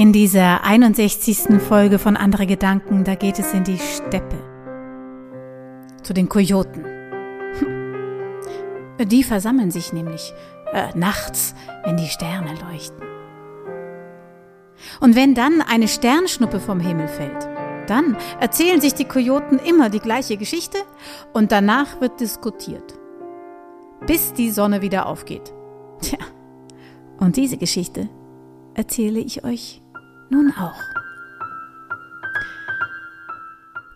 In dieser 61. Folge von Andere Gedanken, da geht es in die Steppe. Zu den Kojoten. Die versammeln sich nämlich äh, nachts, wenn die Sterne leuchten. Und wenn dann eine Sternschnuppe vom Himmel fällt, dann erzählen sich die Kojoten immer die gleiche Geschichte und danach wird diskutiert. Bis die Sonne wieder aufgeht. Tja, und diese Geschichte erzähle ich euch nun auch.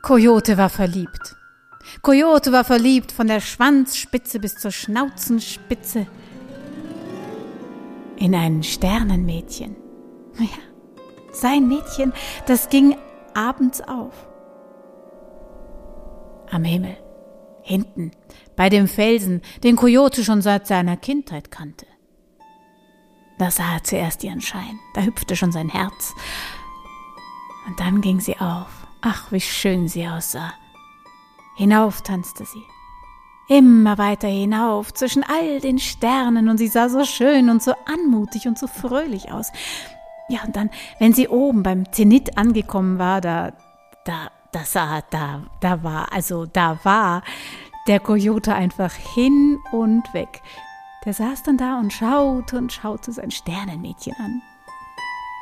Coyote war verliebt. Coyote war verliebt von der Schwanzspitze bis zur Schnauzenspitze in ein Sternenmädchen. Ja, sein Mädchen, das ging abends auf. Am Himmel, hinten, bei dem Felsen, den Coyote schon seit seiner Kindheit kannte. Da sah er zuerst ihren Schein, da hüpfte schon sein Herz. Und dann ging sie auf. Ach, wie schön sie aussah. Hinauf tanzte sie. Immer weiter hinauf zwischen all den Sternen und sie sah so schön und so anmutig und so fröhlich aus. Ja, und dann, wenn sie oben beim Zenit angekommen war, da, da, da sah, da, da war, also da war der Coyote einfach hin und weg. Der saß dann da und schaute und schaute sein Sternenmädchen an.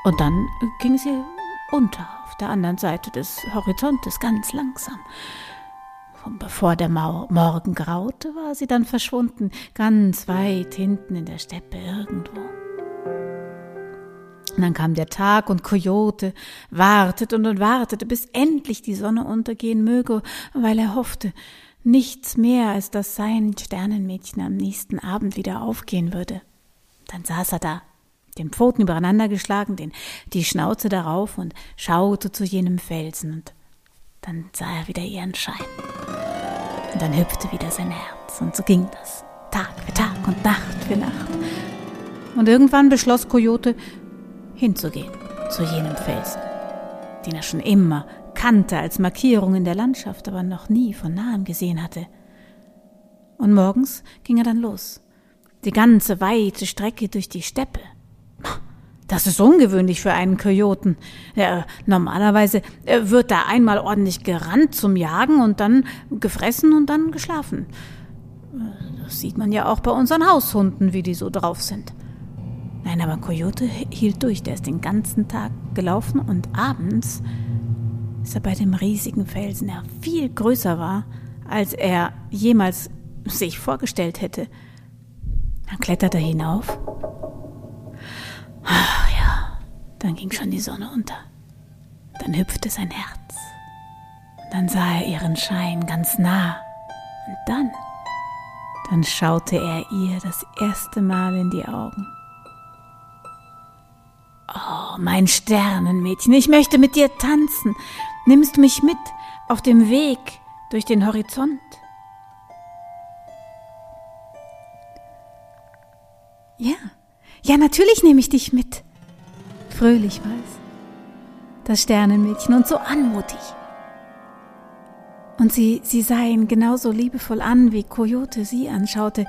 Und dann ging sie unter auf der anderen Seite des Horizontes ganz langsam. Und bevor der Morgen graute, war sie dann verschwunden, ganz weit hinten in der Steppe irgendwo. Und dann kam der Tag und Coyote wartete und wartete, bis endlich die Sonne untergehen möge, weil er hoffte, nichts mehr, als dass sein Sternenmädchen am nächsten Abend wieder aufgehen würde. Dann saß er da, den Pfoten übereinander geschlagen, den, die Schnauze darauf und schaute zu jenem Felsen und dann sah er wieder ihren Schein. Und dann hüpfte wieder sein Herz und so ging das, Tag für Tag und Nacht für Nacht. Und irgendwann beschloss Coyote, hinzugehen zu jenem Felsen, den er schon immer kannte als Markierung in der Landschaft, aber noch nie von nahem gesehen hatte. Und morgens ging er dann los. Die ganze weite Strecke durch die Steppe. Das ist ungewöhnlich für einen Kojoten. Ja, normalerweise äh, wird da einmal ordentlich gerannt zum Jagen und dann gefressen und dann geschlafen. Das sieht man ja auch bei unseren Haushunden, wie die so drauf sind. Nein, aber Coyote hielt durch. Der ist den ganzen Tag gelaufen und abends ist er bei dem riesigen Felsen, der viel größer war, als er jemals sich vorgestellt hätte. Dann kletterte er hinauf. Ach ja, dann ging schon die Sonne unter. Dann hüpfte sein Herz. Dann sah er ihren Schein ganz nah. Und dann, dann schaute er ihr das erste Mal in die Augen. Oh, mein Sternenmädchen, ich möchte mit dir tanzen nimmst mich mit auf dem Weg durch den Horizont. Ja, ja, natürlich nehme ich dich mit. Fröhlich war es, das Sternenmädchen und so anmutig. Und sie, sie sah ihn genauso liebevoll an, wie Coyote sie anschaute.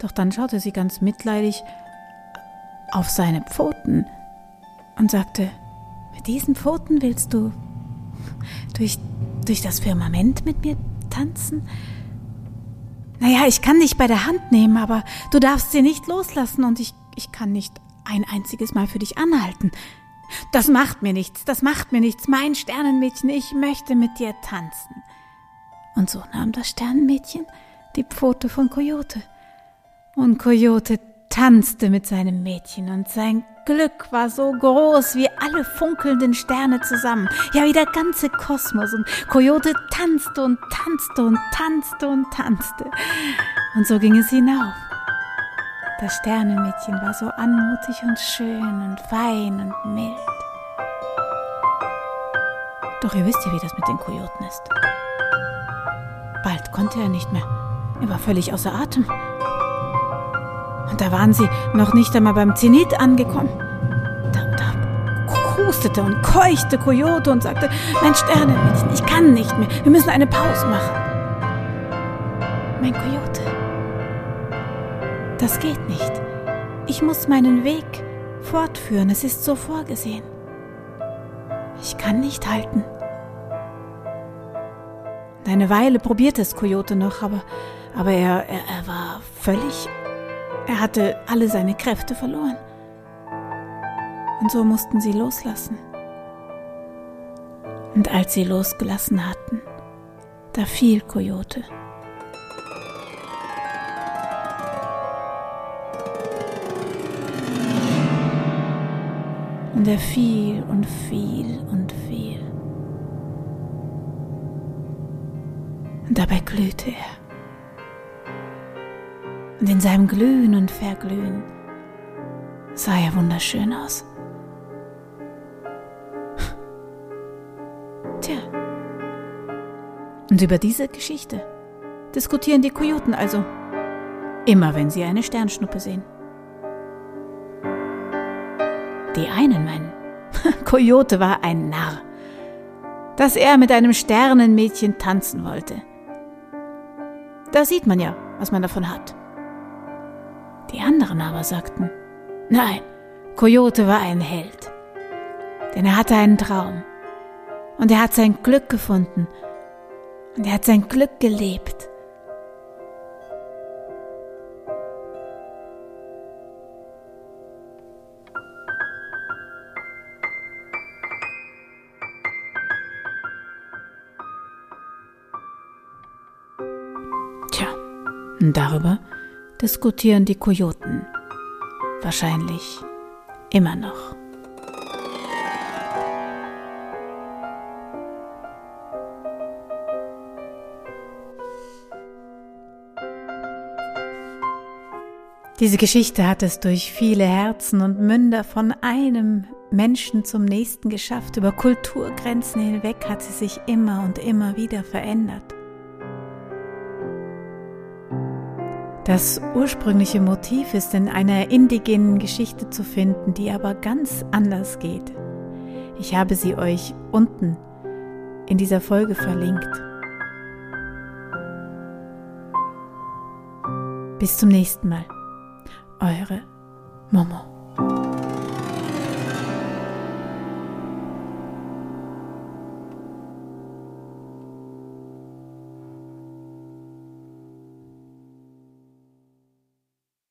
Doch dann schaute sie ganz mitleidig auf seine Pfoten und sagte, mit diesen Pfoten willst du durch, durch das Firmament mit mir tanzen? Naja, ich kann dich bei der Hand nehmen, aber du darfst sie nicht loslassen und ich, ich kann nicht ein einziges Mal für dich anhalten. Das macht mir nichts, das macht mir nichts, mein Sternenmädchen, ich möchte mit dir tanzen. Und so nahm das Sternenmädchen die Pfote von Coyote. Und Coyote tanzte mit seinem Mädchen und sein Glück war so groß wie alle funkelnden Sterne zusammen, ja wie der ganze Kosmos und Coyote tanzte und tanzte und tanzte und tanzte. Und so ging es hinauf. Das Sternenmädchen war so anmutig und schön und fein und mild. Doch ihr wisst ja, wie das mit den Kojoten ist. Bald konnte er nicht mehr. Er war völlig außer Atem. Und da waren sie noch nicht einmal beim Zenit angekommen. Da, da hustete und keuchte Coyote und sagte, mein Sternenmädchen, ich kann nicht mehr, wir müssen eine Pause machen. Mein Coyote, das geht nicht. Ich muss meinen Weg fortführen, es ist so vorgesehen. Ich kann nicht halten. Eine Weile probierte es Coyote noch, aber, aber er, er, er war völlig. Er hatte alle seine Kräfte verloren. Und so mussten sie loslassen. Und als sie losgelassen hatten, da fiel Coyote. Und er fiel und fiel und fiel. Und dabei glühte er. Und in seinem Glühen und Verglühen sah er wunderschön aus. Tja. Und über diese Geschichte diskutieren die Kojoten also, immer wenn sie eine Sternschnuppe sehen. Die einen meinen, Coyote war ein Narr, dass er mit einem Sternenmädchen tanzen wollte. Da sieht man ja, was man davon hat. Die anderen aber sagten, nein, Coyote war ein Held, denn er hatte einen Traum und er hat sein Glück gefunden und er hat sein Glück gelebt. Und darüber diskutieren die Kojoten wahrscheinlich immer noch. Diese Geschichte hat es durch viele Herzen und Münder von einem Menschen zum nächsten geschafft. Über Kulturgrenzen hinweg hat sie sich immer und immer wieder verändert. Das ursprüngliche Motiv ist in einer indigenen Geschichte zu finden, die aber ganz anders geht. Ich habe sie euch unten in dieser Folge verlinkt. Bis zum nächsten Mal. Eure Momo.